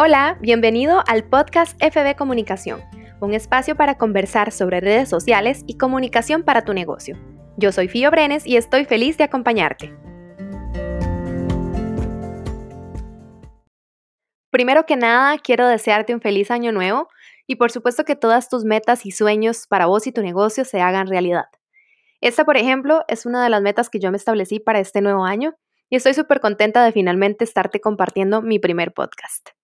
Hola, bienvenido al podcast FB Comunicación, un espacio para conversar sobre redes sociales y comunicación para tu negocio. Yo soy Fio Brenes y estoy feliz de acompañarte. Primero que nada, quiero desearte un feliz año nuevo y por supuesto que todas tus metas y sueños para vos y tu negocio se hagan realidad. Esta, por ejemplo, es una de las metas que yo me establecí para este nuevo año y estoy súper contenta de finalmente estarte compartiendo mi primer podcast.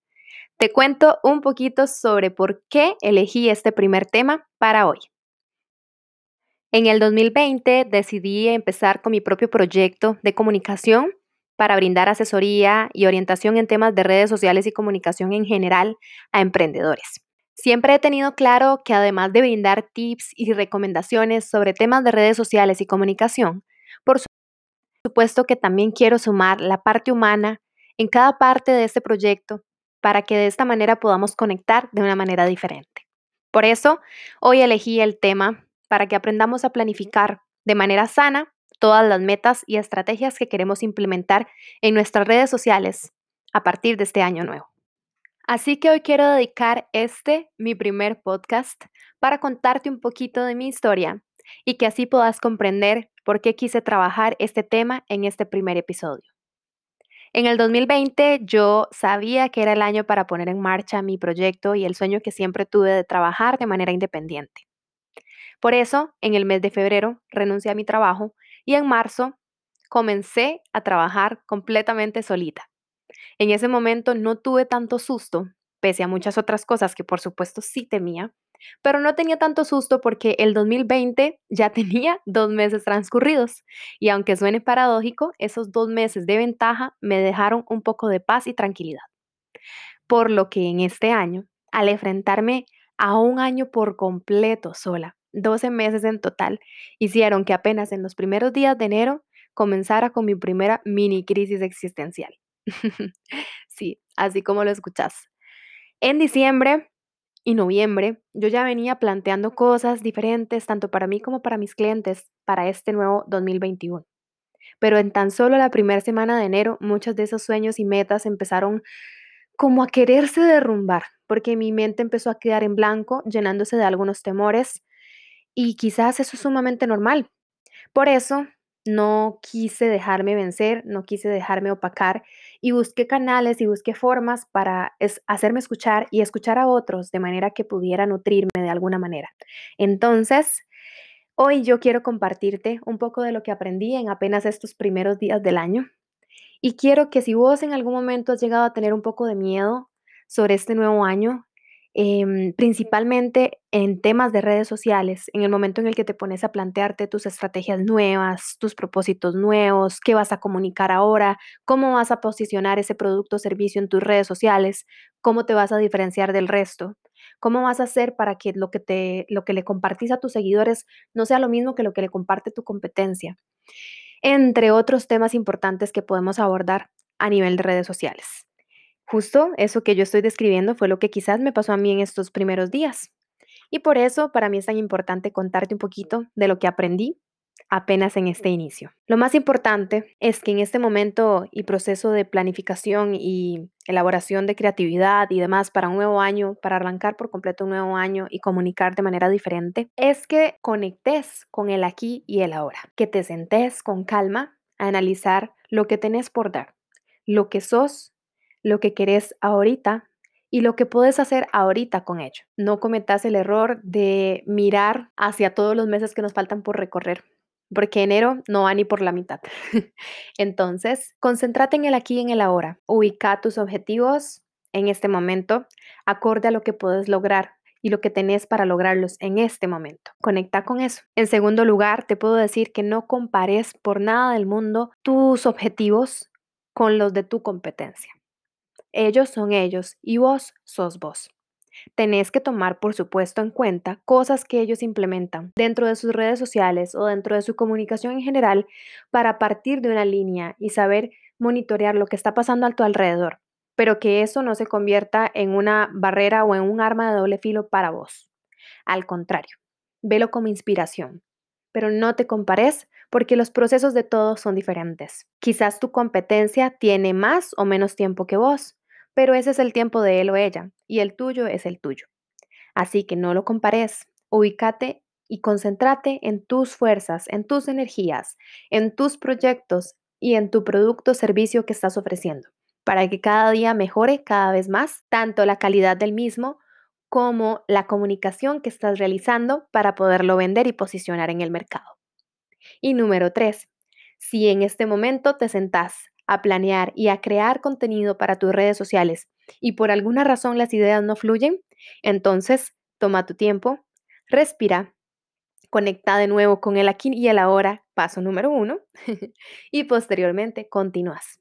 Te cuento un poquito sobre por qué elegí este primer tema para hoy. En el 2020 decidí empezar con mi propio proyecto de comunicación para brindar asesoría y orientación en temas de redes sociales y comunicación en general a emprendedores. Siempre he tenido claro que además de brindar tips y recomendaciones sobre temas de redes sociales y comunicación, por supuesto que también quiero sumar la parte humana en cada parte de este proyecto para que de esta manera podamos conectar de una manera diferente. Por eso, hoy elegí el tema para que aprendamos a planificar de manera sana todas las metas y estrategias que queremos implementar en nuestras redes sociales a partir de este año nuevo. Así que hoy quiero dedicar este, mi primer podcast, para contarte un poquito de mi historia y que así puedas comprender por qué quise trabajar este tema en este primer episodio. En el 2020 yo sabía que era el año para poner en marcha mi proyecto y el sueño que siempre tuve de trabajar de manera independiente. Por eso, en el mes de febrero renuncié a mi trabajo y en marzo comencé a trabajar completamente solita. En ese momento no tuve tanto susto, pese a muchas otras cosas que por supuesto sí temía, pero no tenía tanto susto porque el 2020 ya tenía dos meses transcurridos y aunque suene paradójico, esos dos meses de ventaja me dejaron un poco de paz y tranquilidad. Por lo que en este año, al enfrentarme a un año por completo sola, 12 meses en total, hicieron que apenas en los primeros días de enero comenzara con mi primera mini crisis existencial. sí, así como lo escuchas. En diciembre y noviembre, yo ya venía planteando cosas diferentes, tanto para mí como para mis clientes, para este nuevo 2021. Pero en tan solo la primera semana de enero, muchos de esos sueños y metas empezaron como a quererse derrumbar, porque mi mente empezó a quedar en blanco, llenándose de algunos temores, y quizás eso es sumamente normal. Por eso, no quise dejarme vencer, no quise dejarme opacar y busqué canales y busqué formas para hacerme escuchar y escuchar a otros de manera que pudiera nutrirme de alguna manera. Entonces, hoy yo quiero compartirte un poco de lo que aprendí en apenas estos primeros días del año y quiero que si vos en algún momento has llegado a tener un poco de miedo sobre este nuevo año, Em, principalmente en temas de redes sociales, en el momento en el que te pones a plantearte tus estrategias nuevas, tus propósitos nuevos, qué vas a comunicar ahora, cómo vas a posicionar ese producto o servicio en tus redes sociales, cómo te vas a diferenciar del resto, cómo vas a hacer para que lo que, te, lo que le compartís a tus seguidores no sea lo mismo que lo que le comparte tu competencia, entre otros temas importantes que podemos abordar a nivel de redes sociales. Justo eso que yo estoy describiendo fue lo que quizás me pasó a mí en estos primeros días. Y por eso para mí es tan importante contarte un poquito de lo que aprendí apenas en este inicio. Lo más importante es que en este momento y proceso de planificación y elaboración de creatividad y demás para un nuevo año, para arrancar por completo un nuevo año y comunicar de manera diferente, es que conectes con el aquí y el ahora, que te sentes con calma a analizar lo que tenés por dar, lo que sos lo que querés ahorita y lo que puedes hacer ahorita con ello. No cometas el error de mirar hacia todos los meses que nos faltan por recorrer, porque enero no va ni por la mitad. Entonces, concéntrate en el aquí y en el ahora. Ubica tus objetivos en este momento, acorde a lo que puedes lograr y lo que tenés para lograrlos en este momento. Conecta con eso. En segundo lugar, te puedo decir que no compares por nada del mundo tus objetivos con los de tu competencia. Ellos son ellos y vos sos vos. Tenés que tomar, por supuesto, en cuenta cosas que ellos implementan dentro de sus redes sociales o dentro de su comunicación en general para partir de una línea y saber monitorear lo que está pasando a tu alrededor, pero que eso no se convierta en una barrera o en un arma de doble filo para vos. Al contrario, velo como inspiración, pero no te compares porque los procesos de todos son diferentes. Quizás tu competencia tiene más o menos tiempo que vos, pero ese es el tiempo de él o ella y el tuyo es el tuyo. Así que no lo compares, ubícate y concéntrate en tus fuerzas, en tus energías, en tus proyectos y en tu producto o servicio que estás ofreciendo, para que cada día mejore cada vez más tanto la calidad del mismo como la comunicación que estás realizando para poderlo vender y posicionar en el mercado. Y número tres, si en este momento te sentás a planear y a crear contenido para tus redes sociales y por alguna razón las ideas no fluyen, entonces toma tu tiempo, respira, conecta de nuevo con el aquí y el ahora, paso número uno, y posteriormente continúas.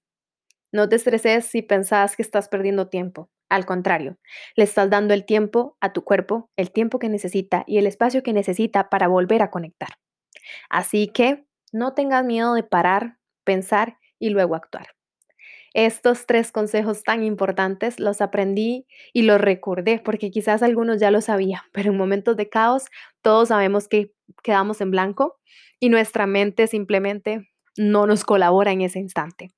No te estreses si pensás que estás perdiendo tiempo. Al contrario, le estás dando el tiempo a tu cuerpo, el tiempo que necesita y el espacio que necesita para volver a conectar. Así que no tengas miedo de parar, pensar y luego actuar. Estos tres consejos tan importantes los aprendí y los recordé porque quizás algunos ya lo sabían, pero en momentos de caos todos sabemos que quedamos en blanco y nuestra mente simplemente no nos colabora en ese instante.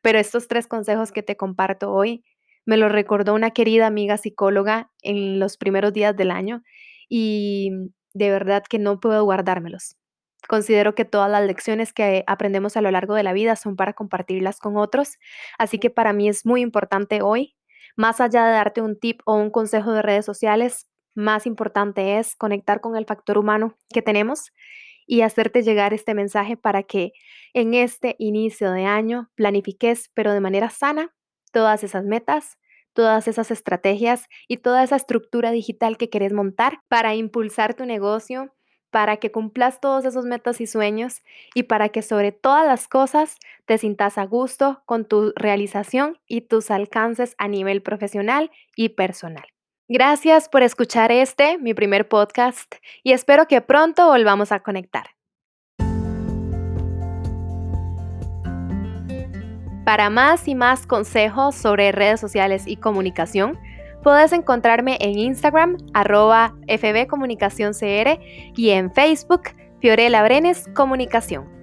Pero estos tres consejos que te comparto hoy me los recordó una querida amiga psicóloga en los primeros días del año y de verdad que no puedo guardármelos. Considero que todas las lecciones que aprendemos a lo largo de la vida son para compartirlas con otros, así que para mí es muy importante hoy, más allá de darte un tip o un consejo de redes sociales, más importante es conectar con el factor humano que tenemos y hacerte llegar este mensaje para que en este inicio de año planifiques, pero de manera sana, todas esas metas, todas esas estrategias y toda esa estructura digital que querés montar para impulsar tu negocio para que cumplas todos esos metas y sueños y para que sobre todas las cosas te sientas a gusto con tu realización y tus alcances a nivel profesional y personal. Gracias por escuchar este, mi primer podcast, y espero que pronto volvamos a conectar. Para más y más consejos sobre redes sociales y comunicación, Puedes encontrarme en Instagram, arroba FB y en Facebook, Fiorella Brenes Comunicación.